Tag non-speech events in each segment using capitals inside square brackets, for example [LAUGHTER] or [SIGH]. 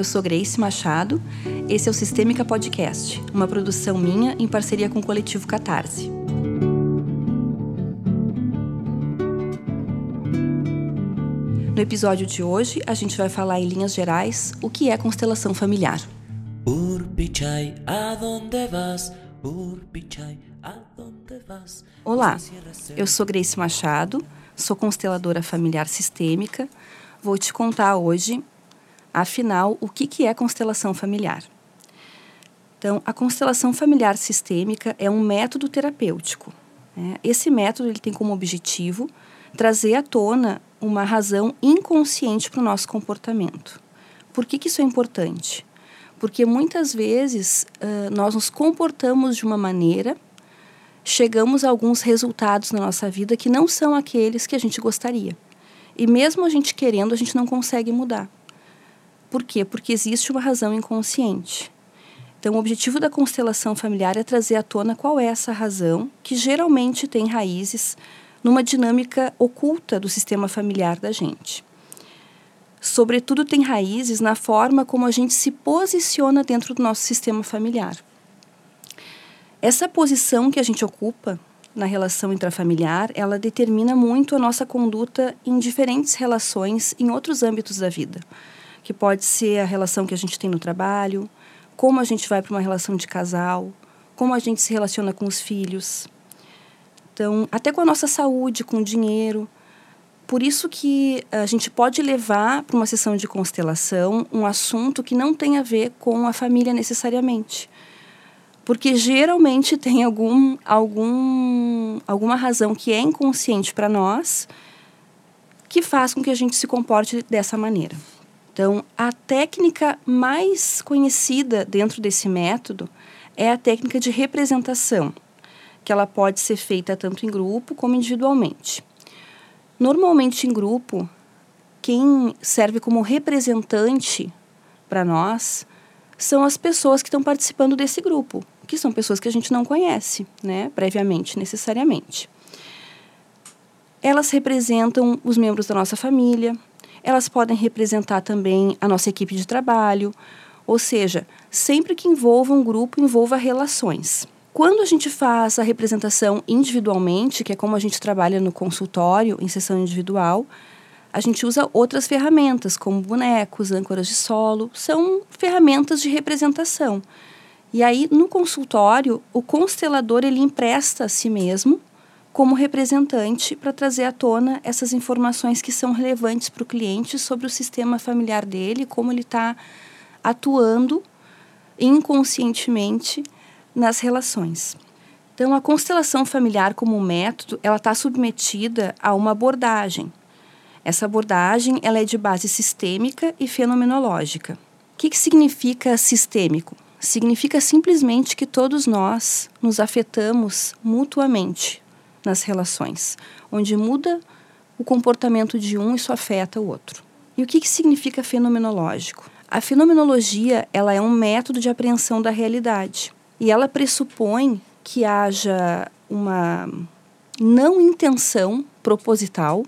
eu sou Grace Machado. Esse é o Sistêmica Podcast, uma produção minha em parceria com o coletivo Catarse. No episódio de hoje, a gente vai falar em linhas gerais o que é constelação familiar. Olá, eu sou Grace Machado, sou consteladora familiar sistêmica. Vou te contar hoje Afinal, o que, que é constelação familiar? Então, a constelação familiar sistêmica é um método terapêutico. Né? Esse método ele tem como objetivo trazer à tona uma razão inconsciente para o nosso comportamento. Por que, que isso é importante? Porque muitas vezes uh, nós nos comportamos de uma maneira, chegamos a alguns resultados na nossa vida que não são aqueles que a gente gostaria. E mesmo a gente querendo, a gente não consegue mudar. Por quê? Porque existe uma razão inconsciente. Então, o objetivo da constelação familiar é trazer à tona qual é essa razão, que geralmente tem raízes numa dinâmica oculta do sistema familiar da gente. Sobretudo, tem raízes na forma como a gente se posiciona dentro do nosso sistema familiar. Essa posição que a gente ocupa na relação intrafamiliar, ela determina muito a nossa conduta em diferentes relações em outros âmbitos da vida que pode ser a relação que a gente tem no trabalho, como a gente vai para uma relação de casal, como a gente se relaciona com os filhos. Então, até com a nossa saúde, com o dinheiro. Por isso que a gente pode levar para uma sessão de constelação um assunto que não tem a ver com a família necessariamente. Porque geralmente tem algum, algum, alguma razão que é inconsciente para nós que faz com que a gente se comporte dessa maneira. Então, a técnica mais conhecida dentro desse método é a técnica de representação, que ela pode ser feita tanto em grupo como individualmente. Normalmente em grupo, quem serve como representante para nós são as pessoas que estão participando desse grupo, que são pessoas que a gente não conhece, né, previamente, necessariamente. Elas representam os membros da nossa família, elas podem representar também a nossa equipe de trabalho, ou seja, sempre que envolva um grupo, envolva relações. Quando a gente faz a representação individualmente, que é como a gente trabalha no consultório, em sessão individual, a gente usa outras ferramentas, como bonecos, âncoras de solo, são ferramentas de representação. E aí, no consultório, o constelador ele empresta a si mesmo como representante para trazer à tona essas informações que são relevantes para o cliente sobre o sistema familiar dele, como ele está atuando inconscientemente nas relações. Então, a constelação familiar como método, ela está submetida a uma abordagem. Essa abordagem ela é de base sistêmica e fenomenológica. O que, que significa sistêmico? Significa simplesmente que todos nós nos afetamos mutuamente nas relações, onde muda o comportamento de um, isso afeta o outro. E o que, que significa fenomenológico? A fenomenologia ela é um método de apreensão da realidade e ela pressupõe que haja uma não intenção proposital,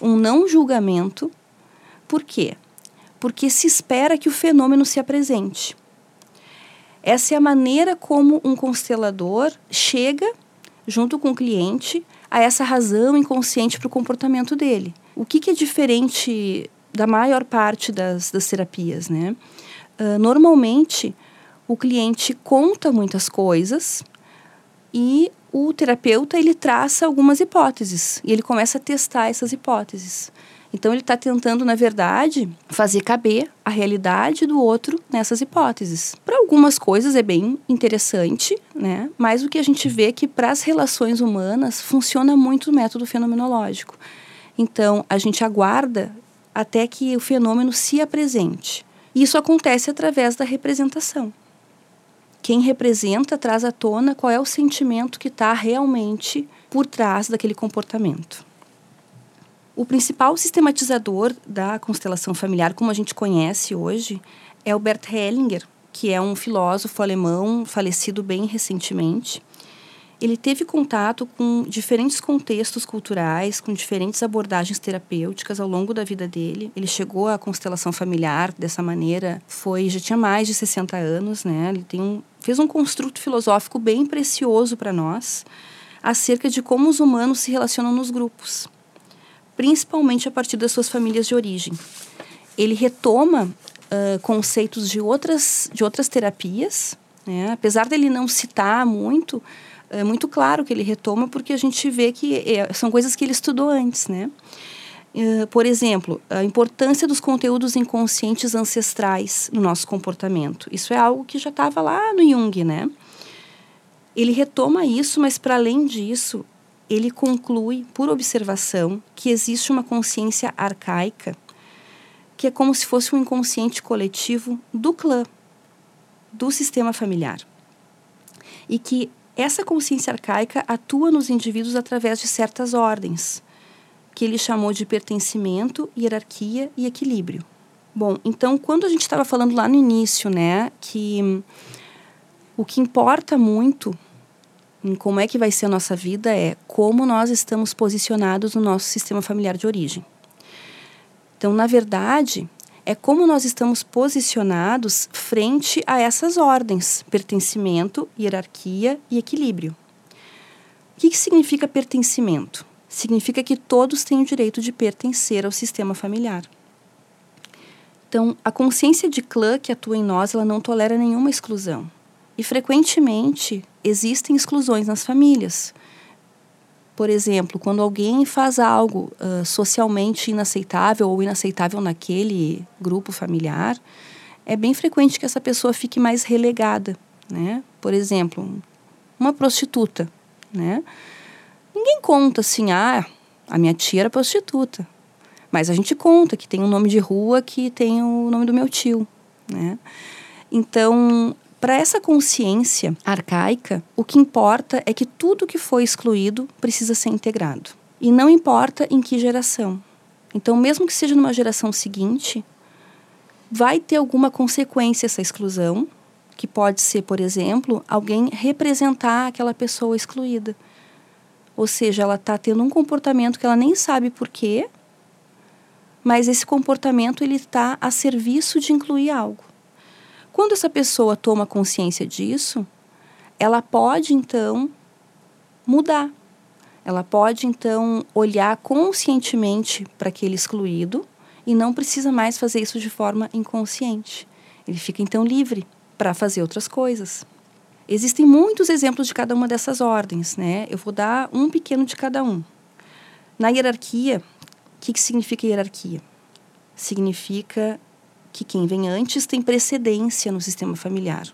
um não julgamento. Por quê? Porque se espera que o fenômeno se apresente. Essa é a maneira como um constelador chega junto com o cliente, a essa razão inconsciente para o comportamento dele. O que, que, é diferente da maior parte das, das terapias, né? Uh, normalmente, o cliente conta muitas coisas e o terapeuta ele traça algumas hipóteses e ele começa a testar essas hipóteses. Então ele está tentando, na verdade, fazer caber a realidade do outro nessas hipóteses. Para algumas coisas é bem interessante, né? Mas o que a gente vê é que para as relações humanas funciona muito o método fenomenológico. Então a gente aguarda até que o fenômeno se apresente. Isso acontece através da representação. Quem representa traz à tona qual é o sentimento que está realmente por trás daquele comportamento. O principal sistematizador da constelação familiar, como a gente conhece hoje, é o Bert Hellinger, que é um filósofo alemão falecido bem recentemente. ele teve contato com diferentes contextos culturais, com diferentes abordagens terapêuticas ao longo da vida dele. Ele chegou à constelação familiar dessa maneira, foi já tinha mais de 60 anos, né? Ele tem um, fez um construto filosófico bem precioso para nós acerca de como os humanos se relacionam nos grupos, principalmente a partir das suas famílias de origem. Ele retoma uh, conceitos de outras de outras terapias, né? Apesar dele não citar muito, é muito claro que ele retoma porque a gente vê que é, são coisas que ele estudou antes, né? Por exemplo, a importância dos conteúdos inconscientes ancestrais no nosso comportamento. Isso é algo que já estava lá no Jung, né? Ele retoma isso, mas para além disso, ele conclui, por observação, que existe uma consciência arcaica, que é como se fosse um inconsciente coletivo do clã, do sistema familiar. E que essa consciência arcaica atua nos indivíduos através de certas ordens, que ele chamou de pertencimento, hierarquia e equilíbrio. Bom, então quando a gente estava falando lá no início, né, que o que importa muito em como é que vai ser a nossa vida é como nós estamos posicionados no nosso sistema familiar de origem. Então, na verdade, é como nós estamos posicionados frente a essas ordens: pertencimento, hierarquia e equilíbrio. O que, que significa pertencimento? Significa que todos têm o direito de pertencer ao sistema familiar. Então, a consciência de clã que atua em nós, ela não tolera nenhuma exclusão. E frequentemente existem exclusões nas famílias. Por exemplo, quando alguém faz algo uh, socialmente inaceitável ou inaceitável naquele grupo familiar, é bem frequente que essa pessoa fique mais relegada, né? Por exemplo, uma prostituta, né? Ninguém conta assim, ah, a minha tia era prostituta. Mas a gente conta que tem um nome de rua que tem o nome do meu tio, né? Então, para essa consciência arcaica, o que importa é que tudo que foi excluído precisa ser integrado. E não importa em que geração. Então, mesmo que seja numa geração seguinte, vai ter alguma consequência essa exclusão, que pode ser, por exemplo, alguém representar aquela pessoa excluída. Ou seja, ela está tendo um comportamento que ela nem sabe por quê, mas esse comportamento ele está a serviço de incluir algo. Quando essa pessoa toma consciência disso, ela pode então mudar. Ela pode então olhar conscientemente para aquele excluído e não precisa mais fazer isso de forma inconsciente. Ele fica então livre para fazer outras coisas. Existem muitos exemplos de cada uma dessas ordens, né? Eu vou dar um pequeno de cada um. Na hierarquia, o que, que significa hierarquia? Significa que quem vem antes tem precedência no sistema familiar.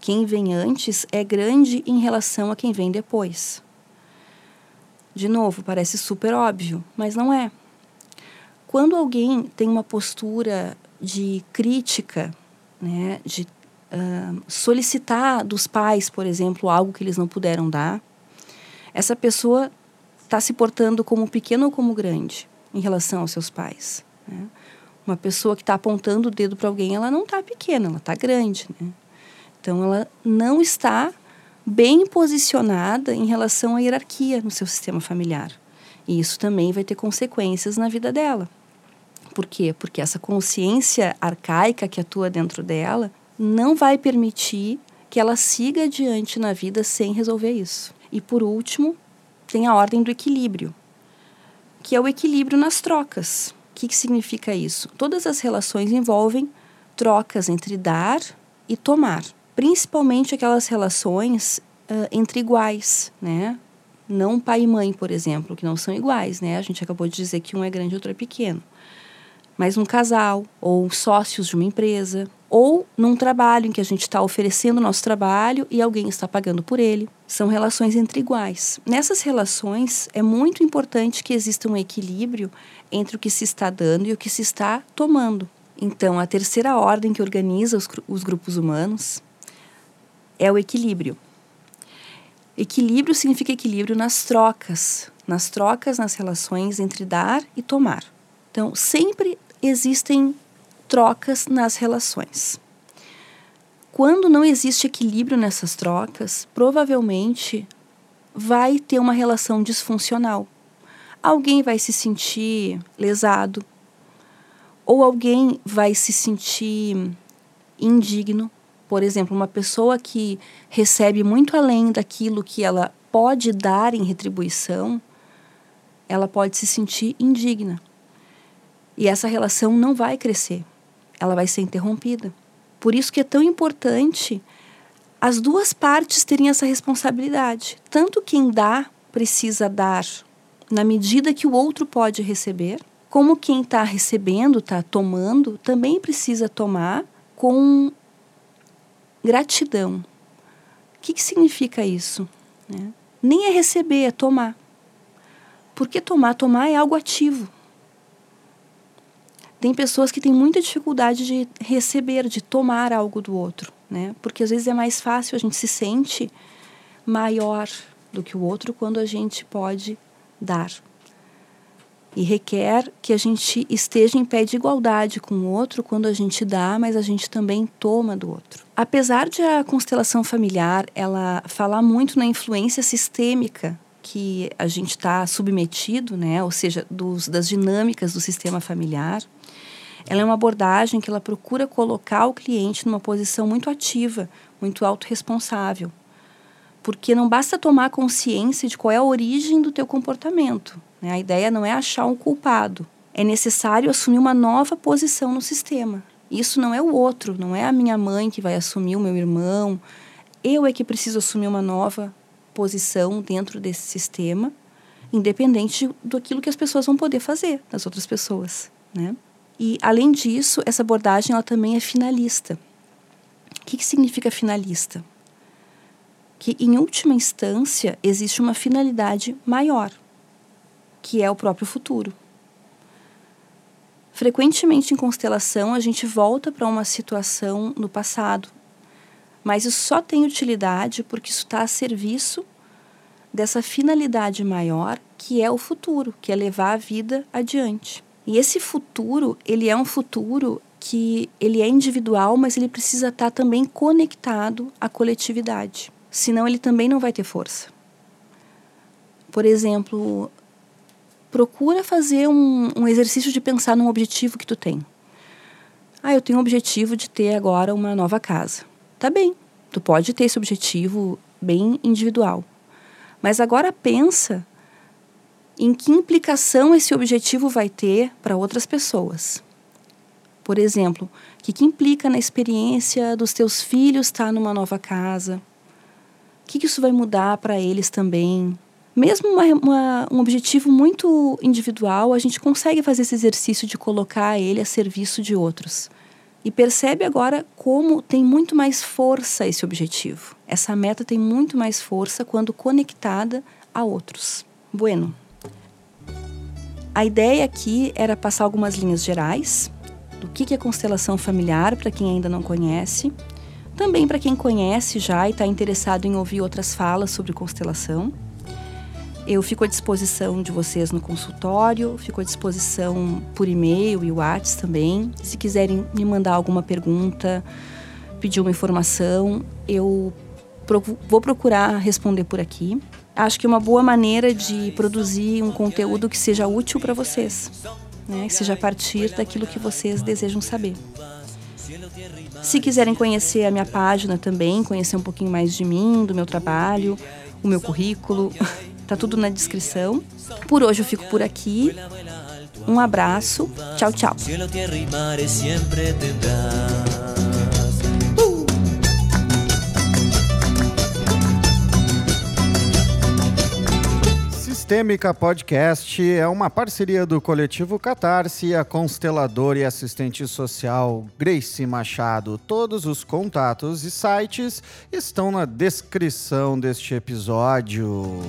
Quem vem antes é grande em relação a quem vem depois. De novo, parece super óbvio, mas não é. Quando alguém tem uma postura de crítica, né, de uh, solicitar dos pais, por exemplo, algo que eles não puderam dar, essa pessoa está se portando como pequeno ou como grande em relação aos seus pais. Né? Uma pessoa que está apontando o dedo para alguém, ela não está pequena, ela está grande. Né? Então, ela não está bem posicionada em relação à hierarquia no seu sistema familiar. E isso também vai ter consequências na vida dela. Por quê? Porque essa consciência arcaica que atua dentro dela não vai permitir que ela siga adiante na vida sem resolver isso. E por último, tem a ordem do equilíbrio, que é o equilíbrio nas trocas que, que significa isso? Todas as relações envolvem trocas entre dar e tomar, principalmente aquelas relações uh, entre iguais, né? Não pai e mãe, por exemplo, que não são iguais, né? A gente acabou de dizer que um é grande e outro é pequeno. Mas um casal, ou sócios de uma empresa, ou num trabalho em que a gente está oferecendo nosso trabalho e alguém está pagando por ele. São relações entre iguais. Nessas relações, é muito importante que exista um equilíbrio entre o que se está dando e o que se está tomando. Então, a terceira ordem que organiza os, os grupos humanos é o equilíbrio. Equilíbrio significa equilíbrio nas trocas, nas trocas, nas relações entre dar e tomar. Então, sempre existem trocas nas relações. Quando não existe equilíbrio nessas trocas, provavelmente vai ter uma relação disfuncional. Alguém vai se sentir lesado, ou alguém vai se sentir indigno. Por exemplo, uma pessoa que recebe muito além daquilo que ela pode dar em retribuição, ela pode se sentir indigna. E essa relação não vai crescer, ela vai ser interrompida. Por isso que é tão importante as duas partes terem essa responsabilidade. Tanto quem dá precisa dar na medida que o outro pode receber, como quem está recebendo, está tomando, também precisa tomar com gratidão. O que, que significa isso? Né? Nem é receber, é tomar. Porque tomar, tomar é algo ativo. Tem pessoas que têm muita dificuldade de receber, de tomar algo do outro, né? Porque às vezes é mais fácil, a gente se sente maior do que o outro quando a gente pode dar. E requer que a gente esteja em pé de igualdade com o outro quando a gente dá, mas a gente também toma do outro. Apesar de a constelação familiar ela falar muito na influência sistêmica que a gente está submetido, né, ou seja, dos, das dinâmicas do sistema familiar, ela é uma abordagem que ela procura colocar o cliente numa posição muito ativa, muito autorresponsável. Porque não basta tomar consciência de qual é a origem do teu comportamento. Né? A ideia não é achar um culpado. É necessário assumir uma nova posição no sistema. Isso não é o outro, não é a minha mãe que vai assumir, o meu irmão. Eu é que preciso assumir uma nova posição dentro desse sistema, independente daquilo que as pessoas vão poder fazer, das outras pessoas, né? E, além disso, essa abordagem ela também é finalista. O que, que significa finalista? Que, em última instância, existe uma finalidade maior, que é o próprio futuro. Frequentemente, em constelação, a gente volta para uma situação no passado, mas isso só tem utilidade porque isso está a serviço dessa finalidade maior, que é o futuro, que é levar a vida adiante. E esse futuro, ele é um futuro que ele é individual, mas ele precisa estar também conectado à coletividade. Senão ele também não vai ter força. Por exemplo, procura fazer um, um exercício de pensar num objetivo que tu tem. Ah, eu tenho o objetivo de ter agora uma nova casa. Tá bem, tu pode ter esse objetivo bem individual. Mas agora pensa em que implicação esse objetivo vai ter para outras pessoas. Por exemplo, o que, que, implica na experiência dos teus filhos estar tá numa nova casa? O que, que isso vai mudar para eles também? Mesmo uma, uma, um objetivo muito individual, a gente consegue fazer esse exercício de colocar ele a serviço de outros. E percebe agora como tem muito mais força esse objetivo. Essa meta tem muito mais força quando conectada a outros. Bueno, a ideia aqui era passar algumas linhas gerais do que é constelação familiar para quem ainda não conhece, também para quem conhece já e está interessado em ouvir outras falas sobre constelação. Eu fico à disposição de vocês no consultório, fico à disposição por e-mail e WhatsApp também. Se quiserem me mandar alguma pergunta, pedir uma informação, eu vou procurar responder por aqui acho que uma boa maneira de produzir um conteúdo que seja útil para vocês, né? que seja a partir daquilo que vocês desejam saber. Se quiserem conhecer a minha página também, conhecer um pouquinho mais de mim, do meu trabalho, o meu currículo, [LAUGHS] tá tudo na descrição. Por hoje eu fico por aqui. Um abraço. Tchau, tchau. Sistêmica Podcast é uma parceria do coletivo Catarse, a consteladora e assistente social Grace Machado. Todos os contatos e sites estão na descrição deste episódio.